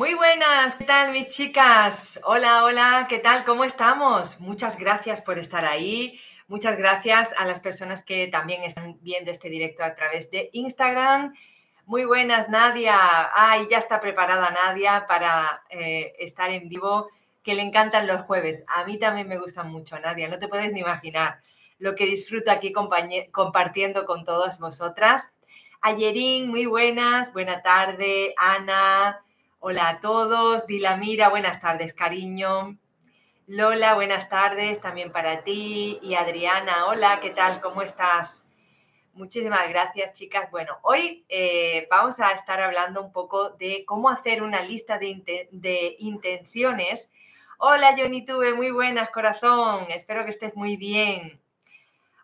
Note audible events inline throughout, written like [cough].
Muy buenas, ¿qué tal mis chicas? Hola, hola, ¿qué tal? ¿Cómo estamos? Muchas gracias por estar ahí. Muchas gracias a las personas que también están viendo este directo a través de Instagram. Muy buenas, Nadia. Ay, ya está preparada Nadia para eh, estar en vivo, que le encantan los jueves. A mí también me gustan mucho, Nadia, no te puedes ni imaginar lo que disfruto aquí compartiendo con todas vosotras. Ayerín, muy buenas, buena tarde. Ana, Hola a todos. Dilamira, buenas tardes, cariño. Lola, buenas tardes también para ti. Y Adriana, hola, ¿qué tal? ¿Cómo estás? Muchísimas gracias, chicas. Bueno, hoy eh, vamos a estar hablando un poco de cómo hacer una lista de, de intenciones. Hola, Johnny Tuve, muy buenas, corazón. Espero que estés muy bien.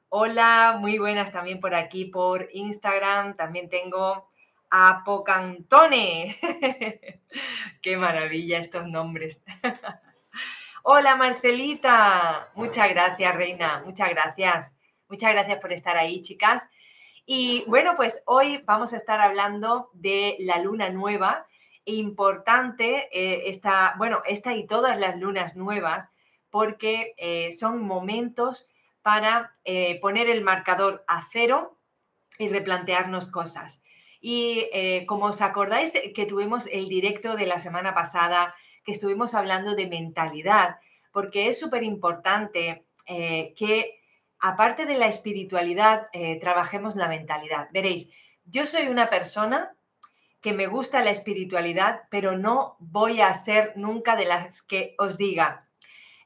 Hola, muy buenas también por aquí, por Instagram. También tengo Apocantone. [laughs] Qué maravilla estos nombres. [laughs] Hola Marcelita, muchas gracias Reina, muchas gracias. Muchas gracias por estar ahí, chicas. Y bueno, pues hoy vamos a estar hablando de la luna nueva. Importante eh, esta, bueno, esta y todas las lunas nuevas, porque eh, son momentos para eh, poner el marcador a cero y replantearnos cosas. Y eh, como os acordáis que tuvimos el directo de la semana pasada, que estuvimos hablando de mentalidad, porque es súper importante eh, que aparte de la espiritualidad, eh, trabajemos la mentalidad. Veréis, yo soy una persona que me gusta la espiritualidad, pero no voy a ser nunca de las que os diga,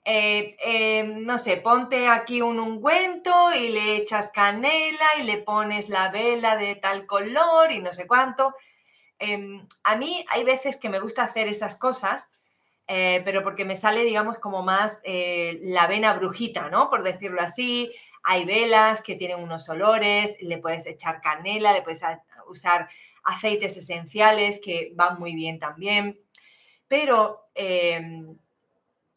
eh, em, no sé, ponte aquí un ungüento y le echas canela y le pones la vela de tal color y no sé cuánto. Em, a mí hay veces que me gusta hacer esas cosas, eh, pero porque me sale, digamos, como más eh, la vena brujita, ¿no? Por decirlo así. Hay velas que tienen unos olores, le puedes echar canela, le puedes usar aceites esenciales que van muy bien también. Pero em,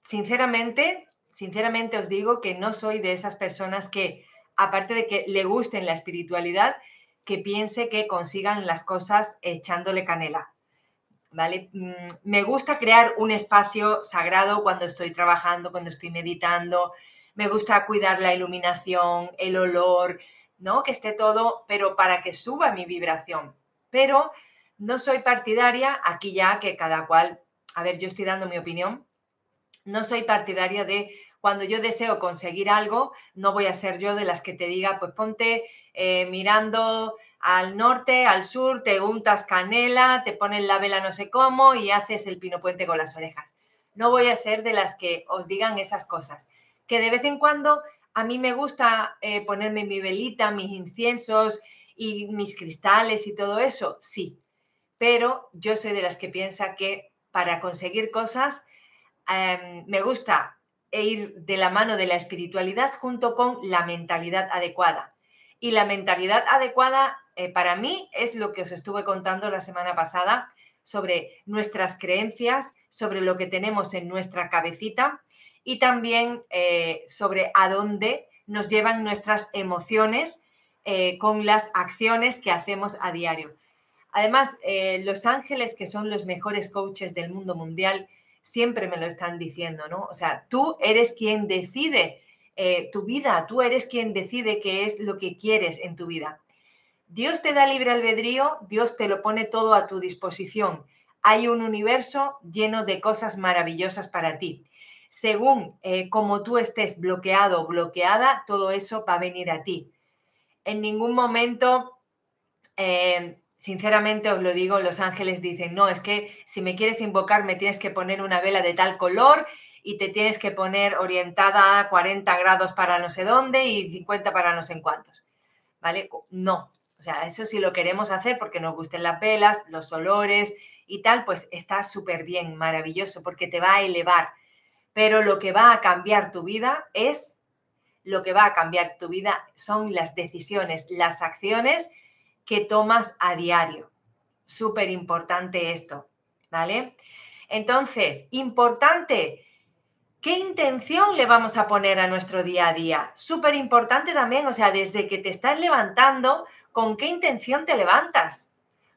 sinceramente, sinceramente os digo que no soy de esas personas que, aparte de que le gusten la espiritualidad, que piense que consigan las cosas echándole canela. ¿Vale? Mm, me gusta crear un espacio sagrado cuando estoy trabajando, cuando estoy meditando. Me gusta cuidar la iluminación, el olor, ¿no? Que esté todo, pero para que suba mi vibración. Pero no soy partidaria, aquí ya que cada cual, a ver, yo estoy dando mi opinión, no soy partidaria de cuando yo deseo conseguir algo, no voy a ser yo de las que te diga, pues ponte eh, mirando al norte, al sur, te untas canela, te pones la vela no sé cómo y haces el pino puente con las orejas. No voy a ser de las que os digan esas cosas. Que de vez en cuando a mí me gusta eh, ponerme mi velita, mis inciensos y mis cristales y todo eso, sí. Pero yo soy de las que piensa que para conseguir cosas Em, me gusta ir de la mano de la espiritualidad junto con la mentalidad adecuada. Y la mentalidad adecuada eh, para mí es lo que os estuve contando la semana pasada sobre nuestras creencias, sobre lo que tenemos en nuestra cabecita y también eh, sobre a dónde nos llevan nuestras emociones eh, con las acciones que hacemos a diario. Además, los ángeles, que son los mejores coaches del mundo mundial, siempre me lo están diciendo, ¿no? O sea, tú eres quien decide eh, tu vida, tú eres quien decide qué es lo que quieres en tu vida. Dios te da libre albedrío, Dios te lo pone todo a tu disposición. Hay un universo lleno de cosas maravillosas para ti. Según eh, como tú estés bloqueado o bloqueada, todo eso va a venir a ti. En ningún momento eh, sinceramente os lo digo, los ángeles dicen, no, es que si me quieres invocar me tienes que poner una vela de tal color y te tienes que poner orientada a 40 grados para no sé dónde y 50 para no sé cuántos. ¿Vale? No. O sea, eso si lo queremos hacer porque nos gusten las velas, los olores y tal, pues está súper bien, maravilloso, porque te va a elevar. Pero lo que va a cambiar tu vida es, lo que va a cambiar tu vida son las decisiones, las acciones que tomas a diario. Súper importante esto, ¿vale? Entonces, importante, ¿qué intención le vamos a poner a nuestro día a día? Súper importante también, o sea, desde que te estás levantando, ¿con qué intención te levantas?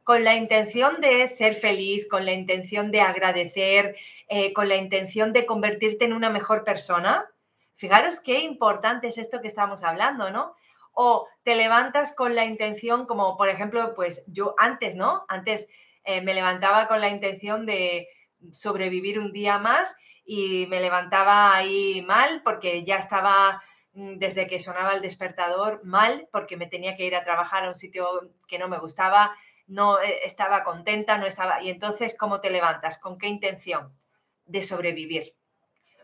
con la intención de ser feliz, con la intención de agradecer, eh, con la intención de convertirte en una mejor persona. Fijaros qué importante es esto que estamos hablando, ¿no? O te levantas con la intención, como por ejemplo, pues yo antes, ¿no? Antes eh, me levantaba con la intención de sobrevivir un día más y me levantaba ahí mal porque ya estaba mm, desde que sonaba el despertador mal porque me tenía que ir a trabajar a un sitio que no me gustaba, no eh, estaba contenta, no estaba... Y entonces, ¿cómo te levantas? ¿Con qué intención? De sobrevivir.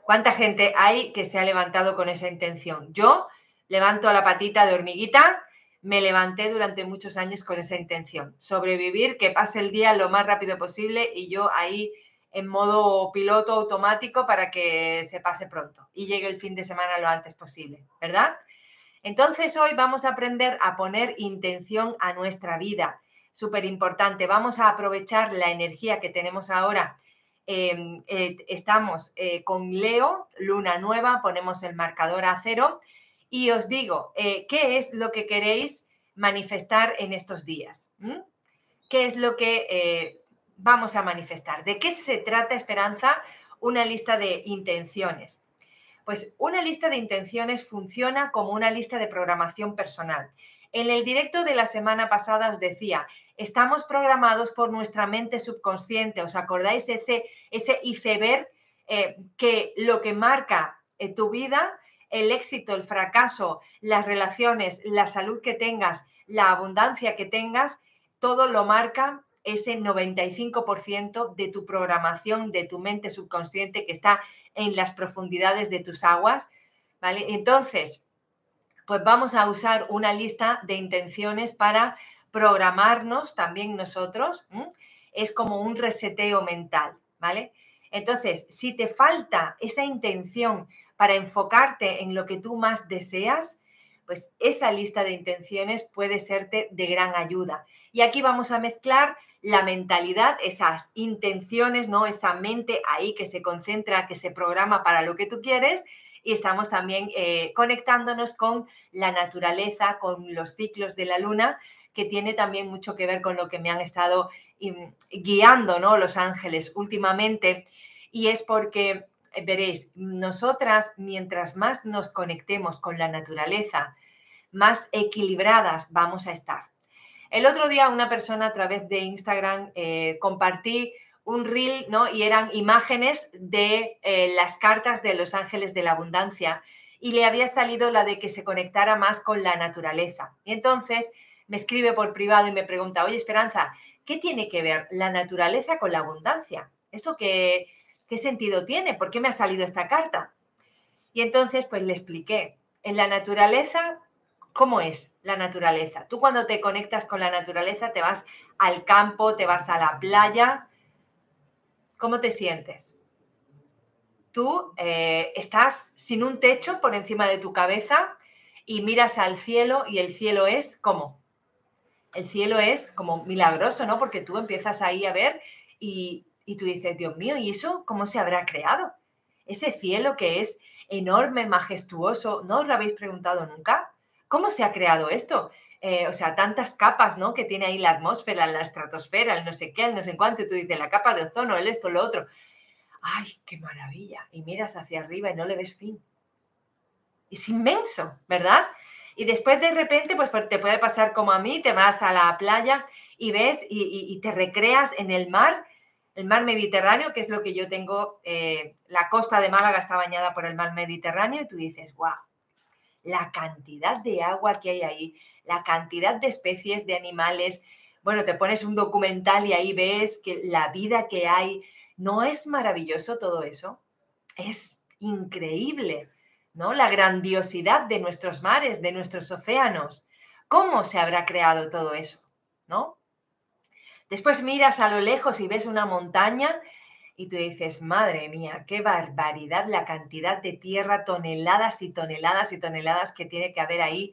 ¿Cuánta gente hay que se ha levantado con esa intención? Yo levanto la patita de hormiguita, me levanté durante muchos años con esa intención. Sobrevivir, que pase el día lo más rápido posible y yo ahí en modo piloto automático para que se pase pronto y llegue el fin de semana lo antes posible, ¿verdad? Entonces hoy vamos a aprender a poner intención a nuestra vida. Súper importante. Vamos a aprovechar la energía que tenemos ahora. Em, eh, estamos eh, con Leo, luna nueva, ponemos el marcador a cero y os digo, eh, ¿qué es lo que queréis manifestar en estos días? ¿Mm? ¿Qué es lo que vamos a manifestar. ¿De qué se trata, Esperanza? Una lista de intenciones. Pues una lista de intenciones funciona como una lista de programación personal. En el directo de la semana pasada os decía, estamos programados por nuestra mente subconsciente. ¿Os acordáis ese, ese iceberg eh, que lo que marca eh, tu vida, el éxito, el fracaso, las relaciones, la salud que tengas, la abundancia que tengas, todo lo marca ese 95% de tu programación, de tu mente subconsciente que está en las profundidades de tus aguas, ¿vale? Entonces, pues vamos a usar una lista de intenciones para programarnos también nosotros. Es como un reseteo mental, ¿vale? Entonces, si te falta esa intención para enfocarte en lo que tú más deseas, pues esa lista de intenciones puede serte de gran ayuda. Y aquí vamos a mezclar la mentalidad, esas intenciones, ¿no? Esa mente ahí que se concentra, que se programa para lo que tú quieres. Y estamos también eh, conectándonos con la naturaleza, con los ciclos de la luna, que tiene también mucho que ver con lo que me han estado guiando, ¿no? Los ángeles últimamente. Y es porque, veréis, nosotras, mientras más nos conectemos con la naturaleza, más equilibradas vamos a estar. El otro día una persona a través de Instagram eh, compartí un reel, ¿no? Y eran imágenes de eh, las cartas de los ángeles de la abundancia y le había salido la de que se conectara más con la naturaleza. Y entonces me escribe por privado y me pregunta, oye Esperanza, ¿qué tiene que ver la naturaleza con la abundancia? ¿Esto qué, qué sentido tiene? ¿Por qué me ha salido esta carta? Y entonces pues le expliqué, en la naturaleza cómo es la naturaleza. Tú cuando te conectas con la naturaleza, te vas al campo, te vas a la playa, ¿cómo te sientes? Tú eh, estás sin un techo por encima de tu cabeza y miras al cielo y el cielo es como. El cielo es como milagroso, ¿no? Porque tú empiezas ahí a ver y, y tú dices, Dios mío, ¿y eso cómo se habrá creado? Ese cielo que es enorme, majestuoso, ¿no os lo habéis preguntado nunca? ¿Cómo se ha creado esto? Eh, o sea, tantas capas, ¿no? Que tiene ahí la atmósfera, la estratosfera, el no sé qué, el no sé cuánto, y tú dices, la capa de ozono, el esto, lo otro. ¡Ay, qué maravilla! Y miras hacia arriba y no le ves fin. Es inmenso, ¿verdad? Y después de repente, pues, pues te puede pasar como a mí, te vas a la playa y ves y, te recreas en el mar, el mar Mediterráneo, que es lo que yo tengo, eh, la costa de Málaga está bañada por el mar Mediterráneo, y tú dices, ¡guau! la cantidad de agua que hay ahí, la cantidad de especies de animales. Bueno, te pones un documental y ahí ves que la vida que hay, ¿no es maravilloso todo eso? Es increíble, ¿no? La grandiosidad de nuestros mares, de nuestros océanos. ¿Cómo se habrá creado todo eso? ¿No? Después miras a lo lejos y ves una montaña y tú dices, madre mía, qué barbaridad la cantidad de tierra, toneladas y toneladas y toneladas que tiene que haber ahí.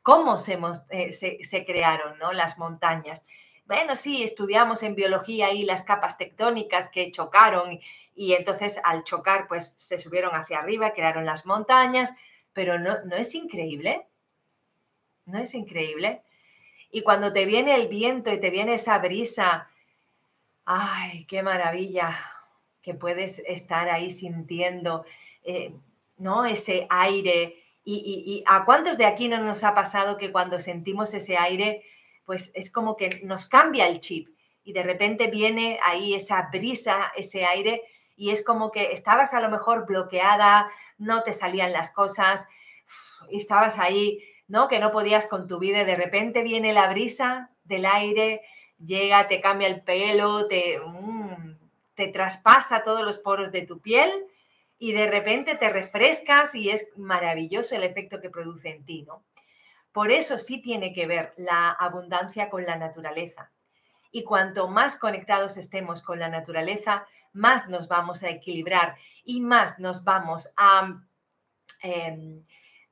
¿Cómo se, eh, crearon ¿no? las montañas? Bueno, sí, estudiamos en biología ahí las capas tectónicas que chocaron y entonces al chocar pues se subieron hacia arriba, crearon las montañas, pero no, ¿no es increíble? ¿No es increíble? Y cuando te viene el viento y te viene esa brisa, ay, qué maravilla que puedes estar ahí sintiendo, eh, ¿no? Ese aire. Y, a cuántos de aquí no nos ha pasado que cuando sentimos ese aire, pues es como que nos cambia el chip y de repente viene ahí esa brisa, ese aire y es como que estabas a lo mejor bloqueada, no te salían las cosas y estabas ahí, Que no podías con tu vida de repente viene la brisa del aire, llega, te cambia el pelo, te, mm, te traspasa todos los poros de tu piel y de repente te refrescas y es maravilloso el efecto que produce en ti, ¿no? Por eso sí tiene que ver la abundancia con la naturaleza. Y cuanto más conectados estemos con la naturaleza, más nos vamos a equilibrar y más nos vamos a, em,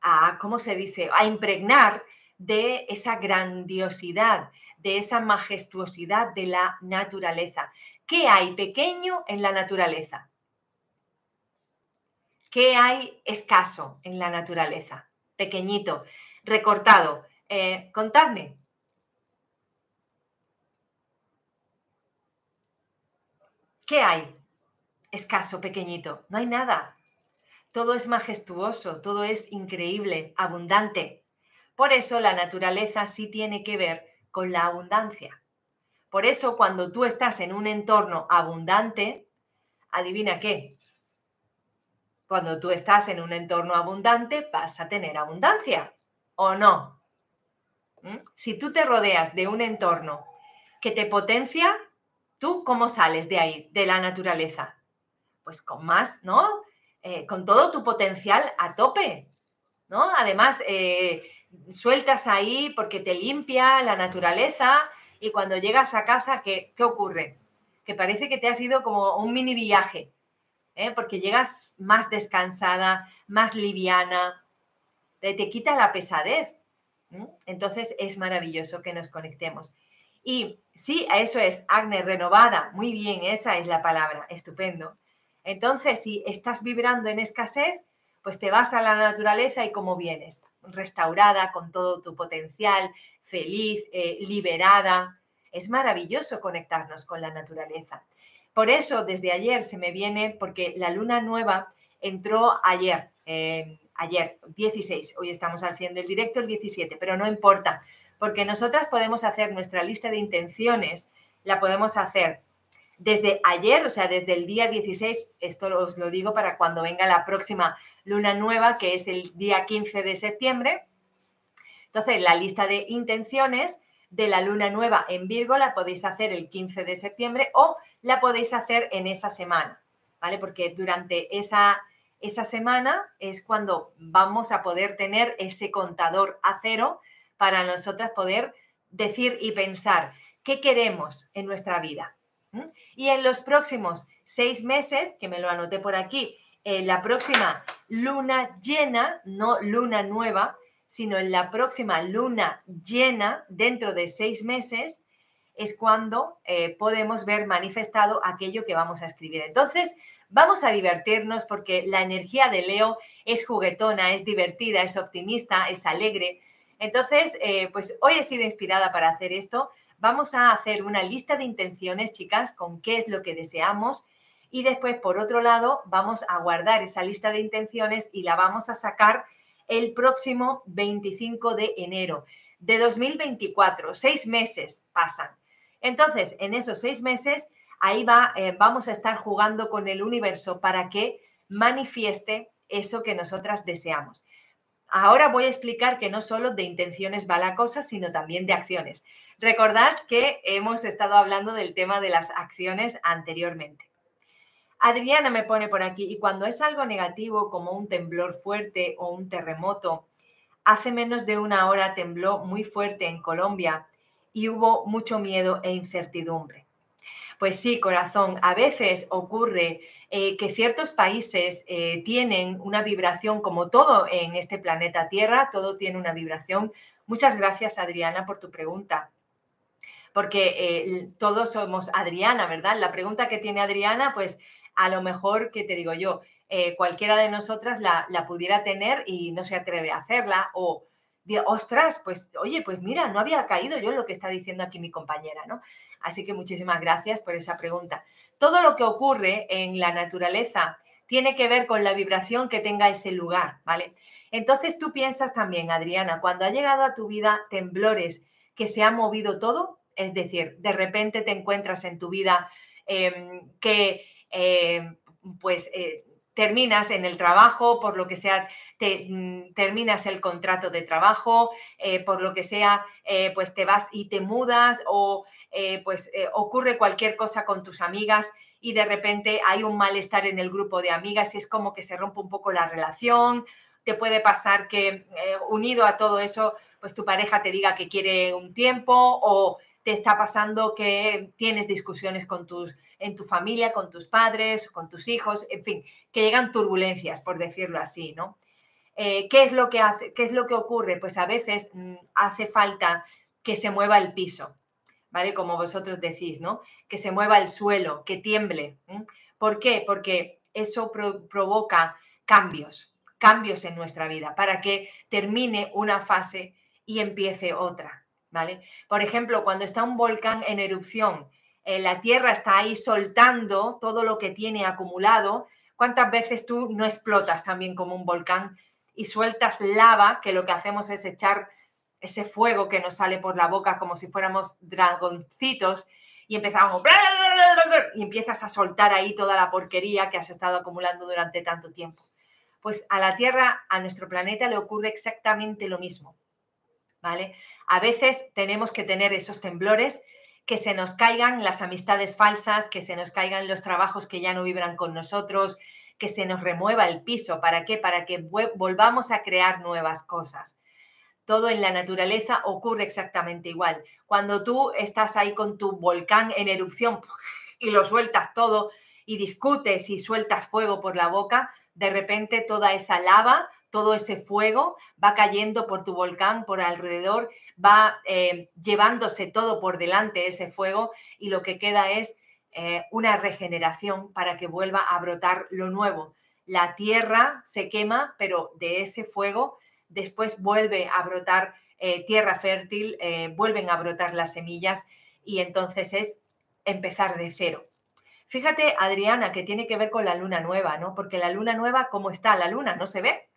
a ¿cómo se dice?, a impregnar de esa grandiosidad, de esa majestuosidad de la naturaleza. ¿Qué hay pequeño en la naturaleza? ¿Qué hay escaso en la naturaleza? Pequeñito, recortado. Eh, contadme. ¿Qué hay? Escaso, pequeñito. No hay nada. Todo es majestuoso, todo es increíble, abundante. Por eso la naturaleza sí tiene que ver con la abundancia. Por eso cuando tú estás en un entorno abundante, adivina qué, cuando tú estás en un entorno abundante, vas a tener abundancia, ¿o no? ¿Mm? Si tú te rodeas de un entorno que te potencia, ¿tú cómo sales de ahí, de la naturaleza? Pues con más, ¿no? Eh, con todo tu potencial a tope, ¿no? Además, eh, sueltas ahí porque te limpia la naturaleza y cuando llegas a casa, ¿qué, ¿qué ocurre? Que parece que te ha sido como un mini viaje ¿eh? porque llegas más descansada, más liviana, te, quita la pesadez. Entonces es maravilloso que nos conectemos. Y sí, eso es, Agne, renovada, muy bien, esa es la palabra, estupendo. Entonces, si estás vibrando en escasez, pues te vas a la naturaleza y como vienes, restaurada con todo tu potencial, feliz, eh, liberada. Es maravilloso conectarnos con la naturaleza. Por eso desde ayer se me viene, porque la luna nueva entró ayer, eh, ayer 16, hoy estamos haciendo el directo el 17, pero no importa, porque nosotras podemos hacer nuestra lista de intenciones, la podemos hacer desde ayer, o sea, desde el día 16, esto os lo digo para cuando venga la próxima luna nueva, que es el día 15 de septiembre. Entonces, la lista de intenciones de la luna nueva en Virgo la podéis hacer el 15 de septiembre o la podéis hacer en esa semana, ¿vale? Porque durante esa, esa semana es cuando vamos a poder tener ese contador a cero para nosotras poder decir y pensar qué queremos en nuestra vida. Y en los próximos seis meses, que me lo anoté por aquí, en la próxima luna llena, no luna nueva, sino en la próxima luna llena, dentro de seis meses, es cuando eh, podemos ver manifestado aquello que vamos a escribir. Entonces, vamos a divertirnos porque la energía de Leo es juguetona, es divertida, es optimista, es alegre. Entonces, eh, pues hoy he sido inspirada para hacer esto. Vamos a hacer una lista de intenciones, chicas, con qué es lo que deseamos. Y después, por otro lado, vamos a guardar esa lista de intenciones y la vamos a sacar el próximo 25 de enero de 2024. Seis meses pasan. Entonces, en esos seis meses, ahí va, eh, vamos a estar jugando con el universo para que manifieste eso que nosotras deseamos. Ahora voy a explicar que no solo de intenciones va la cosa, sino también de acciones. Recordad que hemos estado hablando del tema de las acciones anteriormente. Adriana me pone por aquí, y cuando es algo negativo como un temblor fuerte o un terremoto, hace menos de una hora tembló muy fuerte en Colombia y hubo mucho miedo e incertidumbre. Pues sí, corazón, a veces ocurre eh, que ciertos países eh, tienen una vibración, como todo en este planeta Tierra, todo tiene una vibración. Muchas gracias, Adriana, por tu pregunta. Porque eh, todos somos Adriana, ¿verdad? La pregunta que tiene Adriana, pues a lo mejor, que te digo yo, eh, cualquiera de nosotras la, pudiera tener y no se atreve a hacerla o ostras, pues oye, pues mira, no había caído yo en lo que está diciendo aquí mi compañera, ¿no? Así que muchísimas gracias por esa pregunta. Todo lo que ocurre en la naturaleza tiene que ver con la vibración que tenga ese lugar, ¿vale? Entonces tú piensas también, Adriana, cuando ha llegado a tu vida temblores que se ha movido todo, es decir, de repente te encuentras en tu vida em, que em, pues eh, terminas en el trabajo, por lo que sea, te, mm, terminas el contrato de trabajo, eh, por lo que sea, eh, pues te vas y te mudas o pues ocurre cualquier cosa con tus amigas y de repente hay un malestar en el grupo de amigas y es como que se rompe un poco la relación. Te puede pasar que unido a todo eso, pues tu pareja te diga que quiere un tiempo o te está pasando que tienes discusiones con tus, en tu familia, con tus padres, con tus hijos, en fin, que llegan turbulencias, por decirlo así, ¿no? Eh, ¿qué, es lo que hace, ¿Qué es lo que ocurre? Pues a veces mm, hace falta que se mueva el piso, ¿vale? Como vosotros decís, ¿no? Que se mueva el suelo, que tiemble. ¿Por qué? Porque eso provoca cambios, cambios en nuestra vida, para que termine una fase y empiece otra. ¿Vale? Por ejemplo, cuando está un volcán en erupción, eh, la Tierra está ahí soltando todo lo que tiene acumulado, ¿cuántas veces tú no explotas también como un volcán y sueltas lava, que lo que hacemos es echar ese fuego que nos sale por la boca como si fuéramos dragoncitos y empezamos y empiezas a soltar ahí toda la porquería que has estado acumulando durante tanto tiempo. Pues a la Tierra, a nuestro planeta le ocurre exactamente lo mismo. ¿vale? A veces tenemos que tener esos temblores, que se nos caigan las amistades falsas, que se nos caigan los trabajos que ya no vibran con nosotros, que se nos remueva el piso. ¿Para qué? Para que volvamos a crear nuevas cosas. Todo en la naturaleza ocurre exactamente igual. Cuando tú estás ahí con tu volcán en erupción y lo sueltas todo y discutes y sueltas fuego por la boca, de repente toda esa lava todo ese fuego va cayendo por tu volcán, por alrededor, va eh, llevándose todo por delante ese fuego y lo que queda es eh, una regeneración para que vuelva a brotar lo nuevo. La tierra se quema, pero de ese fuego después vuelve a brotar eh, tierra fértil, vuelven a brotar las semillas y entonces es empezar de cero. Fíjate, Adriana, que tiene que ver con la luna nueva, ¿no? Porque la luna nueva, ¿cómo está? La luna no se ve,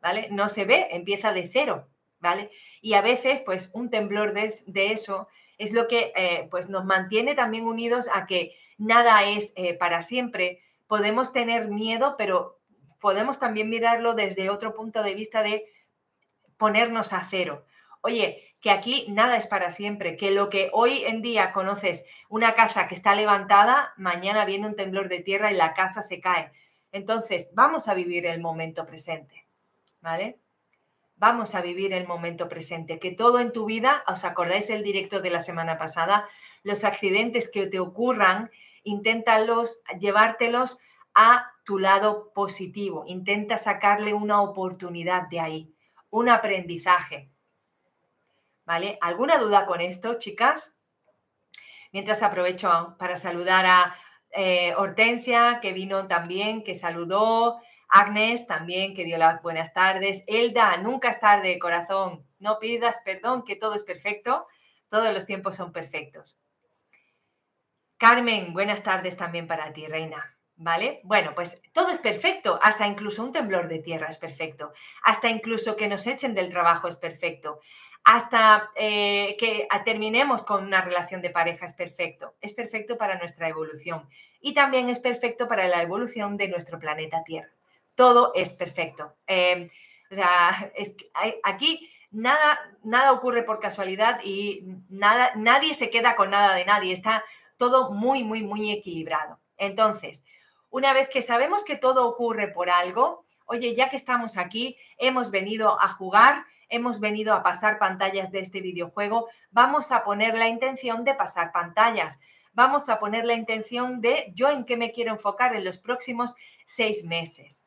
¿vale? No se ve, empieza de cero, ¿vale? Y a veces, pues, un temblor de, eso es lo que eh, pues nos mantiene también unidos a que nada es eh, para siempre. Podemos tener miedo, pero podemos también mirarlo desde otro punto de vista de ponernos a cero. Oye, que aquí nada es para siempre, que lo que hoy en día conoces, una casa que está levantada, mañana viene un temblor de tierra y la casa se cae. Entonces, vamos a vivir el momento presente. ¿vale? Vamos a vivir el momento presente, que todo en tu vida, ¿os acordáis el directo de la semana pasada? Los accidentes que te ocurran, inténtalos, llevártelos a tu lado positivo, intenta sacarle una oportunidad de ahí, un aprendizaje. ¿Vale? ¿Alguna duda con esto, chicas? Mientras aprovecho para saludar a eh, Hortensia, que vino también, que saludó, Agnes también, que dio las buenas tardes. Elda, nunca es tarde, corazón. No pidas perdón, que todo es perfecto. Todos los tiempos son perfectos. Carmen, buenas tardes también para ti, reina. ¿Vale? Bueno, pues todo es perfecto, hasta incluso un temblor de tierra es perfecto, hasta incluso que nos echen del trabajo es perfecto, hasta eh, que terminemos con una relación de pareja es perfecto, es perfecto para nuestra evolución y también es perfecto para la evolución de nuestro planeta Tierra todo es perfecto. Em, o sea, aquí nada, nada ocurre por casualidad y nada, nadie se queda con nada de nadie. Está todo muy, muy, muy equilibrado. Entonces, una vez que sabemos que todo ocurre por algo, oye, ya que estamos aquí, hemos venido a jugar, hemos venido a pasar pantallas de este videojuego, vamos a poner la intención de pasar pantallas. Vamos a poner la intención de yo en qué me quiero enfocar en los próximos seis meses,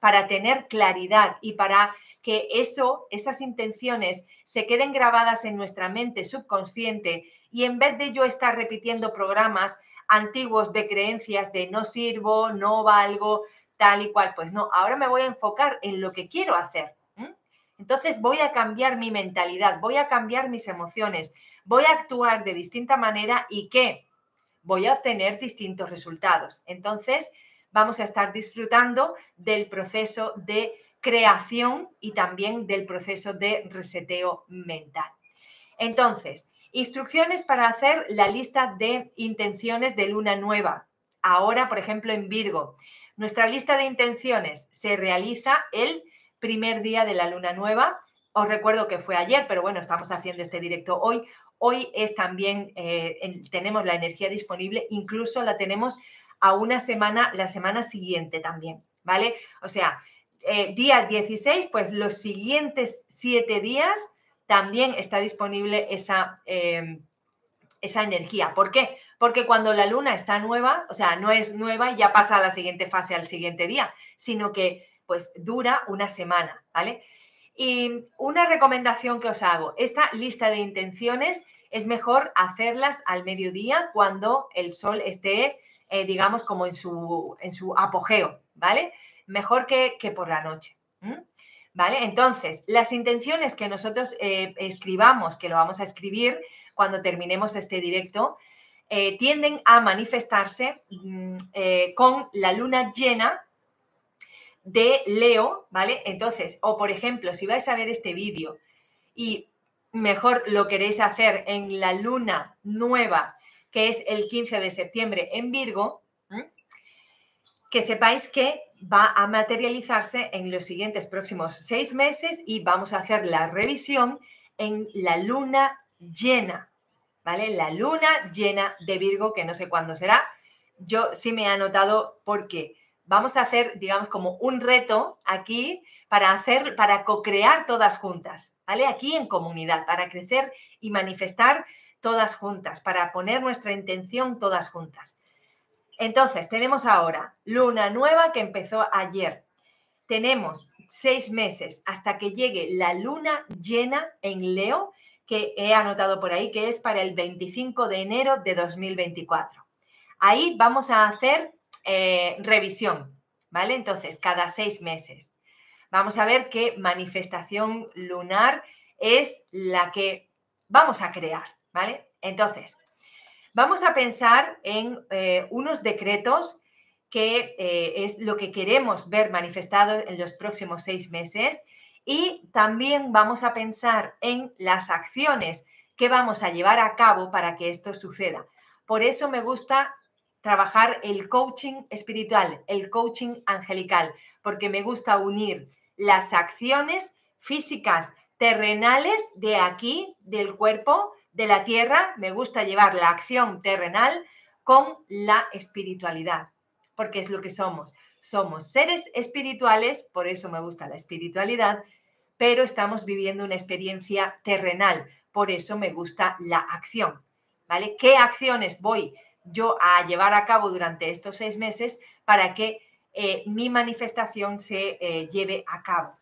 para tener claridad y para que eso, esas intenciones se queden grabadas en nuestra mente subconsciente y en vez de yo estar repitiendo programas antiguos de creencias de no sirvo, no valgo, tal y cual, pues no, ahora me voy a enfocar en lo que quiero hacer. Entonces voy a cambiar mi mentalidad, voy a cambiar mis emociones, voy a actuar de distinta manera y qué? Voy a obtener distintos resultados. Entonces vamos a estar disfrutando del proceso de creación y también del proceso de reseteo mental. Entonces, instrucciones para hacer la lista de intenciones de luna nueva. Ahora, por ejemplo, en Virgo. Nuestra lista de intenciones se realiza el primer día de la luna nueva. Os recuerdo que fue ayer, pero bueno, estamos haciendo este directo hoy. Hoy es también, eh, tenemos la energía disponible, incluso la tenemos a una semana, la semana siguiente también, ¿vale? O sea, eh, día 16, pues los siguientes siete días también está disponible esa, em, esa energía. ¿Por qué? Porque cuando la luna está nueva, o sea, no es nueva y ya pasa a la siguiente fase al siguiente día, sino que pues dura una semana, ¿vale? Y una recomendación que os hago, esta lista de intenciones es mejor hacerlas al mediodía cuando el sol esté, eh, digamos, como en su, en su apogeo, ¿vale? Mejor que, por la noche. ¿Vale? Entonces, las intenciones que nosotros eh, escribamos, que lo vamos a escribir cuando terminemos este directo, eh, tienden a manifestarse mm, con la luna llena de Leo, ¿vale? Entonces, o por ejemplo, si vais a ver este vídeo y mejor lo queréis hacer en la luna nueva, que es el 15 de septiembre en Virgo, que sepáis que va a materializarse en los siguientes próximos seis meses y vamos a hacer la revisión en la luna llena, ¿vale? La luna llena de Virgo, que no sé cuándo será. Yo sí me he anotado porque vamos a hacer, digamos, como un reto aquí para hacer, para co-crear todas juntas, ¿vale? Aquí en comunidad, para crecer y manifestar todas juntas, para poner nuestra intención todas juntas. Entonces, tenemos ahora luna nueva que empezó ayer. Tenemos seis meses hasta que llegue la luna llena en Leo, que he anotado por ahí, que es para el 25 de enero de 2024. Ahí vamos a hacer eh, revisión, ¿vale? Entonces, cada seis meses. Vamos a ver qué manifestación lunar es la que vamos a crear, ¿vale? Entonces, vamos a pensar en eh, unos decretos que eh, es lo que queremos ver manifestado en los próximos seis meses y también vamos a pensar en las acciones que vamos a llevar a cabo para que esto suceda. Por eso me gusta trabajar el coaching espiritual, el coaching angelical, porque me gusta unir las acciones físicas terrenales de aquí, del cuerpo, de la tierra, me gusta llevar la acción terrenal con la espiritualidad, porque es lo que somos. Somos seres espirituales, por eso me gusta la espiritualidad, pero estamos viviendo una experiencia terrenal, por eso me gusta la acción. ¿Vale? ¿Qué acciones voy yo a llevar a cabo durante estos seis meses para que eh, mi manifestación se eh, lleve a cabo.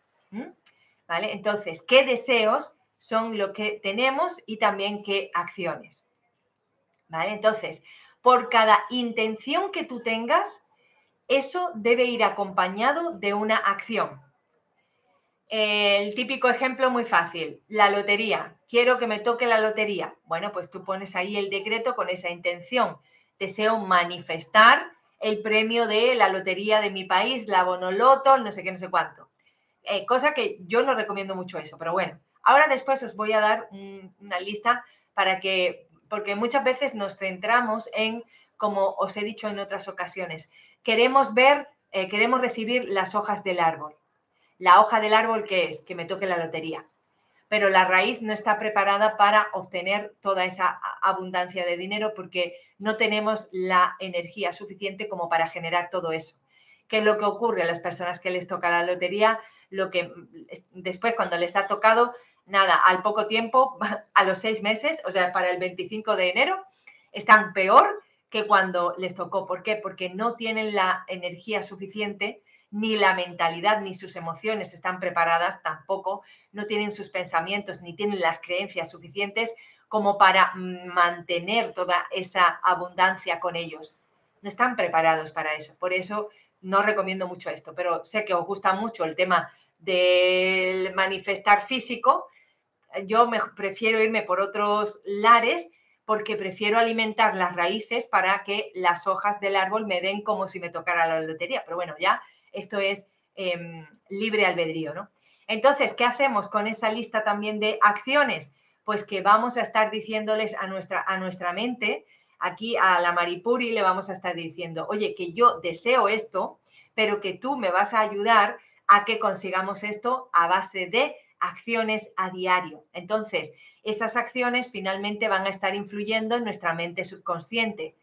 ¿Vale? Entonces, ¿qué deseos son lo que tenemos y también qué acciones? ¿Vale? Entonces, por cada intención que tú tengas, eso debe ir acompañado de una acción. El típico ejemplo muy fácil, la lotería. Quiero que me toque la lotería. Bueno, pues tú pones ahí el decreto con esa intención. Deseo manifestar el premio de la lotería de mi país, la Bonoloto, no sé qué, no sé cuánto. Eh, cosa que yo no recomiendo mucho eso, pero bueno. Ahora después os voy a dar una lista para que, porque muchas veces nos centramos en, como os he dicho en otras ocasiones, queremos ver, eh, queremos recibir las hojas del árbol la hoja del árbol que es, que me toque la lotería. Pero la raíz no está preparada para obtener toda esa abundancia de dinero porque no tenemos la energía suficiente como para generar todo eso. ¿Qué es lo que ocurre a las personas que les toca la lotería? Lo que después cuando les ha tocado, nada, al poco tiempo, [laughs] a los seis meses, o sea, para el 25 de enero, están peor que cuando les tocó. ¿Por qué? Porque no tienen la energía suficiente ni la mentalidad ni sus emociones están preparadas tampoco, no tienen sus pensamientos ni tienen las creencias suficientes como para mantener toda esa abundancia con ellos. No están preparados para eso. Por eso no recomiendo mucho esto, pero sé que os gusta mucho el tema del manifestar físico, yo me, prefiero irme por otros lares porque prefiero alimentar las raíces para que las hojas del árbol me den como si me tocara la lotería. Pero bueno, ya esto es em, libre albedrío, ¿no? Entonces, ¿qué hacemos con esa lista también de acciones? Pues que vamos a estar diciéndoles a nuestra, a nuestra mente, aquí a la Maripuri le vamos a estar diciendo, oye, que yo deseo esto, pero que tú me vas a ayudar a que consigamos esto a base de acciones a diario. Entonces, esas acciones finalmente van a estar influyendo en nuestra mente subconsciente.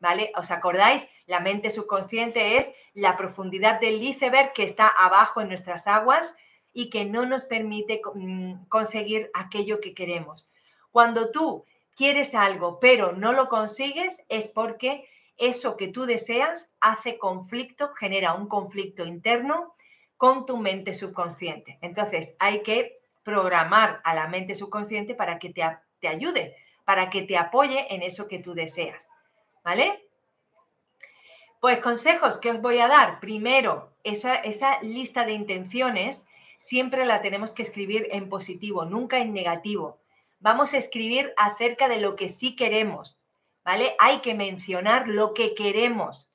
¿Vale? ¿Os acordáis? La mente subconsciente es la profundidad del iceberg que está abajo en nuestras aguas y que no nos permite mm, conseguir aquello que queremos. Cuando tú quieres algo pero no lo consigues es porque eso que tú deseas hace conflicto, genera un conflicto interno con tu mente subconsciente. Entonces, hay que programar a la mente subconsciente para que te, te ayude, para que te apoye en eso que tú deseas. ¿Vale? Pues consejos que os voy a dar. Primero, esa, esa lista de intenciones siempre la tenemos que escribir en positivo, nunca en negativo. Vamos a escribir acerca de lo que sí queremos, ¿vale? Hay que mencionar lo que queremos.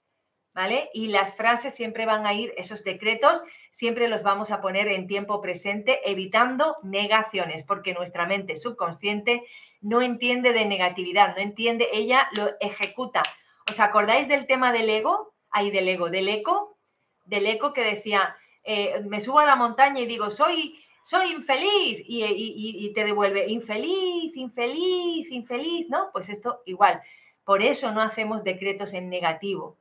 ¿vale? Y las frases siempre van a ir, esos decretos, siempre los vamos a poner en tiempo presente, evitando negaciones, porque nuestra mente subconsciente no entiende de negatividad, no entiende, ella lo ejecuta. ¿Os acordáis del tema del ego? Ahí del ego, del eco, del eco que decía, eh, me subo a la montaña y digo, soy, soy infeliz, y, te devuelve, infeliz, infeliz, infeliz, ¿no? Pues esto igual. Por eso no hacemos decretos en negativo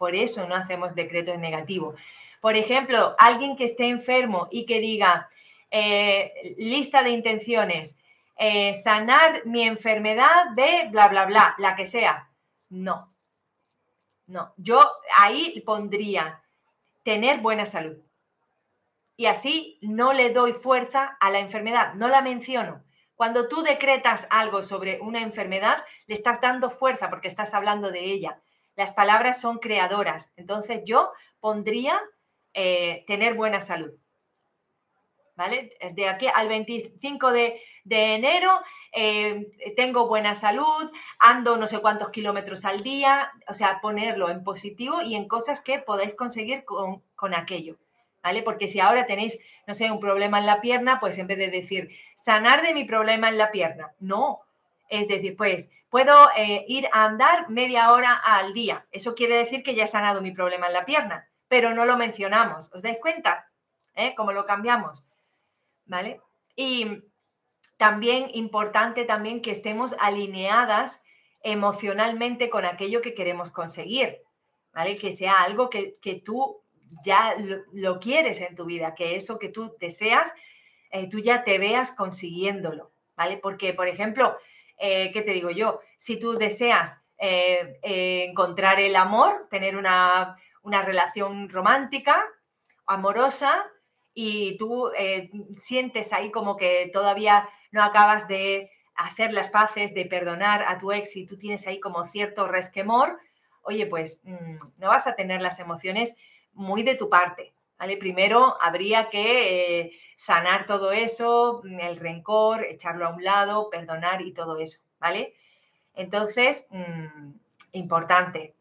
por eso no hacemos decretos negativos. Por ejemplo, alguien que esté enfermo y que diga, eh, lista de intenciones, eh, sanar mi enfermedad de bla, bla, bla, la que sea. No, no. Yo ahí pondría tener buena salud. Y así no le doy fuerza a la enfermedad, no la menciono. Cuando tú decretas algo sobre una enfermedad, le estás dando fuerza porque estás hablando de ella. Las palabras son creadoras. Entonces yo pondría eh, tener buena salud. ¿Vale? De aquí al 25 de, enero eh, tengo buena salud, ando no sé cuántos kilómetros al día, o sea, ponerlo en positivo y en cosas que podéis conseguir con, con aquello. ¿Vale? Porque si ahora tenéis, no sé, un problema en la pierna, pues en vez de decir sanar de mi problema en la pierna, no. Es decir, pues puedo eh, ir a andar media hora al día. Eso quiere decir que ya he sanado mi problema en la pierna, pero no lo mencionamos. ¿Os dais cuenta? ¿Eh? ¿Cómo lo cambiamos? ¿Vale? Y también importante también que estemos alineadas emocionalmente con aquello que queremos conseguir, ¿vale? Que sea algo que, tú ya lo, quieres en tu vida, que eso que tú deseas, eh, tú ya te veas consiguiéndolo, ¿vale? Porque, por ejemplo, eh, ¿qué te digo yo? Si tú deseas eh, encontrar el amor, tener una, relación romántica, amorosa, y tú sientes ahí como que todavía no acabas de hacer las paces, de perdonar a tu ex y tú tienes ahí como cierto resquemor, oye, pues mm, no vas a tener las emociones muy de tu parte, ¿vale? Primero habría que sanar todo eso, mm, el rencor, echarlo a un lado, perdonar y todo eso, ¿vale? Entonces, mm, importante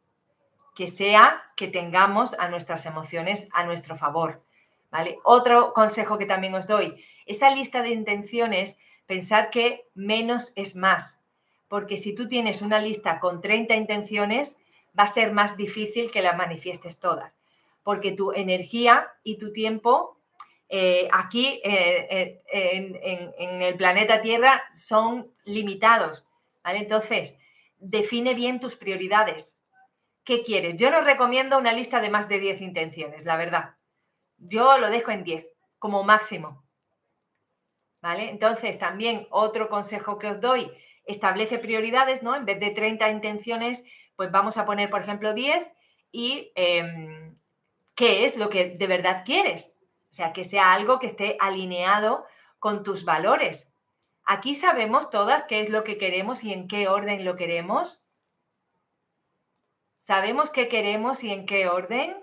que sea que tengamos a nuestras emociones a nuestro favor, Otro consejo que también os doy, esa lista de intenciones, pensad que menos es más, porque si tú tienes una lista con 30 intenciones, va a ser más difícil que las manifiestes todas, porque tu energía y tu tiempo eh, aquí eh, eh, en, el planeta Tierra son limitados. ¿vale? Entonces, define bien tus prioridades. ¿Qué quieres? Yo no recomiendo una lista de más de 10 intenciones, la verdad. Yo lo dejo en 10 como máximo. ¿Vale? Entonces, también otro consejo que os doy, establece prioridades, ¿no? En vez de 30 intenciones, pues vamos a poner, por ejemplo, 10 y em, qué es lo que de verdad quieres. O sea, que sea algo que esté alineado con tus valores. Aquí sabemos todas qué es lo que queremos y en qué orden lo queremos. ¿Sabemos qué queremos y en qué orden?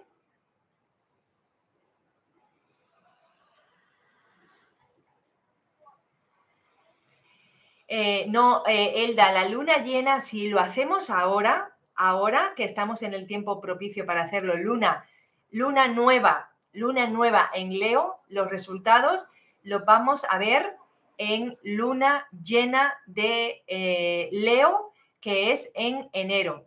Eh, no, eh, Elda, la luna llena, si lo hacemos ahora, ahora que estamos en el tiempo propicio para hacerlo, luna, luna nueva, luna nueva en Leo, los resultados los vamos a ver en luna llena de eh, Leo, que es en enero.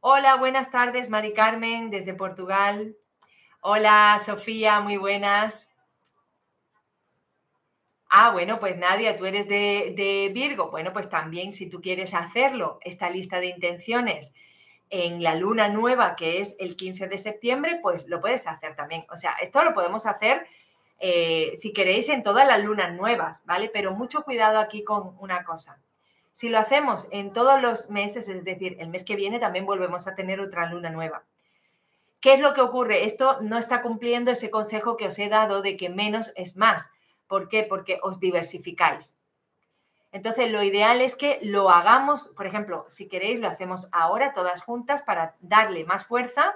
Hola, buenas tardes, Mari Carmen, desde Portugal. Hola, Sofía, muy buenas. Ah, bueno, pues Nadia, tú eres de, Virgo. Bueno, pues también si tú quieres hacerlo, esta lista de intenciones en la luna nueva, que es el 15 de septiembre, pues lo puedes hacer también. O sea, esto lo podemos hacer eh, si queréis en todas las lunas nuevas, ¿vale? Pero mucho cuidado aquí con una cosa. Si lo hacemos en todos los meses, es decir, el mes que viene también volvemos a tener otra luna nueva. ¿Qué es lo que ocurre? Esto no está cumpliendo ese consejo que os he dado de que menos es más. ¿Por qué? Porque os diversificáis. Entonces, lo ideal es que lo hagamos, por ejemplo, si queréis, lo hacemos ahora todas juntas para darle más fuerza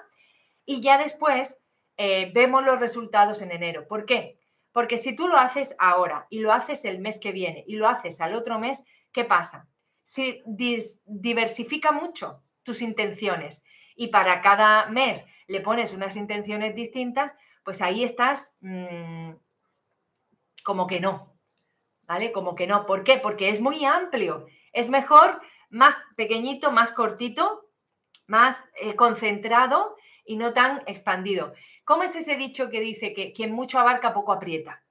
y ya después eh, vemos los resultados en enero. ¿Por qué? Porque si tú lo haces ahora y lo haces el mes que viene y lo haces al otro mes, ¿qué pasa? Si diversifica mucho tus intenciones y para cada mes le pones unas intenciones distintas, pues ahí estás mm, como que no, ¿vale? Como que no. ¿Por qué? Porque es muy amplio. Es mejor más pequeñito, más cortito, más eh, concentrado y no tan expandido. ¿Cómo es ese dicho que dice que quien mucho abarca poco aprieta?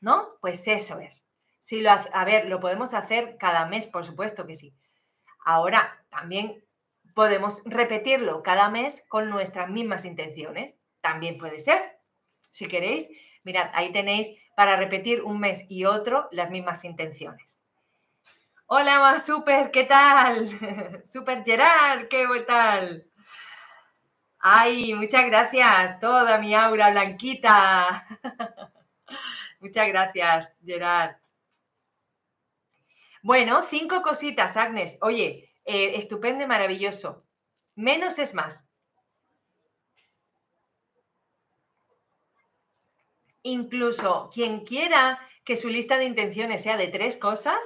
¿No? Pues eso es. Si lo, a ver, lo podemos hacer cada mes, por supuesto que sí. Ahora, también podemos repetirlo cada mes con nuestras mismas intenciones. También puede ser. Si queréis, mirad, ahí tenéis para repetir un mes y otro las mismas intenciones. Hola, super, ¿qué tal? [laughs] super Gerard, ¿qué tal? Ay, muchas gracias, toda mi aura blanquita. [laughs] muchas gracias, Gerard. Bueno, cinco cositas, Agnes. Oye, eh, estupendo y maravilloso. Menos es más. Incluso quien quiera que su lista de intenciones sea de tres cosas,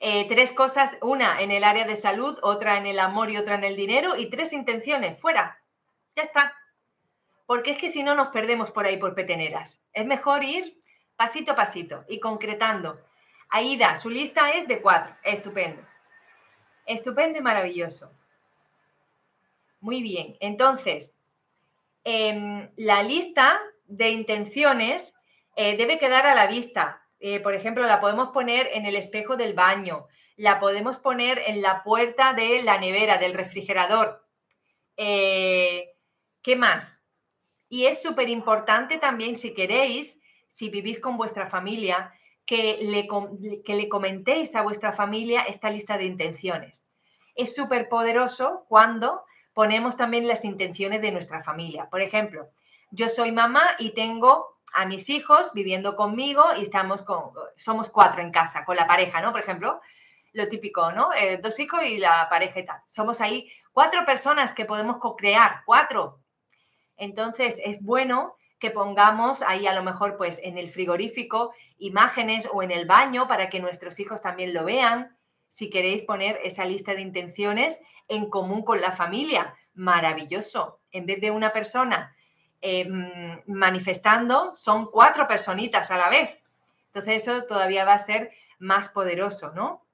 eh, tres cosas, una en el área de salud, otra en el amor y otra en el dinero, y tres intenciones, fuera. Ya está. Porque es que si no nos perdemos por ahí por peteneras. Es mejor ir pasito a pasito y concretando. Aida, su lista es de cuatro. Estupendo. Estupendo y maravilloso. Muy bien. Entonces, em, la lista de intenciones eh, debe quedar a la vista. Eh, por ejemplo, la podemos poner en el espejo del baño, la podemos poner en la puerta de la nevera, del refrigerador. Eh, ¿Qué más? Y es súper importante también, si queréis, si vivís con vuestra familia, que le, que le comentéis a vuestra familia esta lista de intenciones. Es súper poderoso cuando ponemos también las intenciones de nuestra familia. Por ejemplo, yo soy mamá y tengo a mis hijos viviendo conmigo y estamos con, somos cuatro en casa, con la pareja, ¿no? Por ejemplo, lo típico, ¿no? Eh, dos hijos y la pareja y tal. Somos ahí cuatro personas que podemos co-crear, cuatro. Entonces, es bueno que pongamos ahí a lo mejor pues en el frigorífico imágenes o en el baño para que nuestros hijos también lo vean. Si queréis poner esa lista de intenciones en común con la familia, maravilloso. En vez de una persona Em, manifestando son cuatro personitas a la vez. Entonces eso todavía va a ser más poderoso, ¿no?